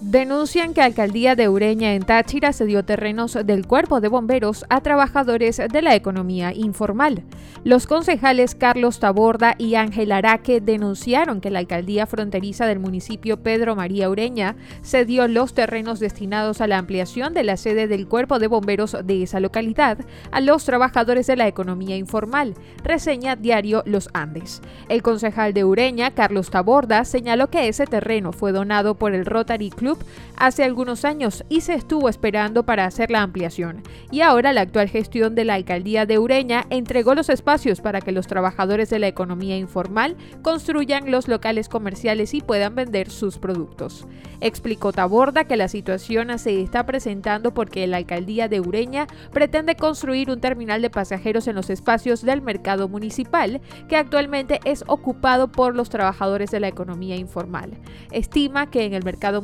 Denuncian que Alcaldía de Ureña en Táchira cedió terrenos del cuerpo de bomberos a trabajadores de la economía informal. Los concejales Carlos Taborda y Ángel Araque denunciaron que la alcaldía fronteriza del municipio Pedro María Ureña cedió los terrenos destinados a la ampliación de la sede del cuerpo de bomberos de esa localidad a los trabajadores de la economía informal, reseña diario Los Andes. El concejal de Ureña, Carlos Taborda, señaló que ese terreno fue donado por el Rotary Club hace algunos años y se estuvo esperando para hacer la ampliación. Y ahora la actual gestión de la alcaldía de Ureña entregó los espacios para que los trabajadores de la economía informal construyan los locales comerciales y puedan vender sus productos. Explicó Taborda que la situación se está presentando porque la alcaldía de Ureña pretende construir un terminal de pasajeros en los espacios del mercado municipal que actualmente es ocupado por los trabajadores de la economía informal. Estima que en el mercado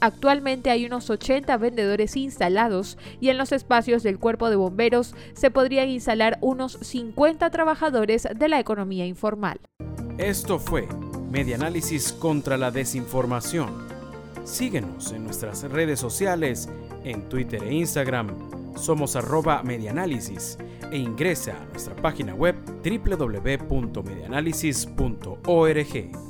actualmente hay unos 80 vendedores instalados y en los espacios del cuerpo de bomberos se podrían instalar unos 50 trabajadores de la economía informal. Esto fue Medianálisis contra la Desinformación. Síguenos en nuestras redes sociales, en Twitter e Instagram. Somos arroba medianálisis e ingresa a nuestra página web www.medianálisis.org.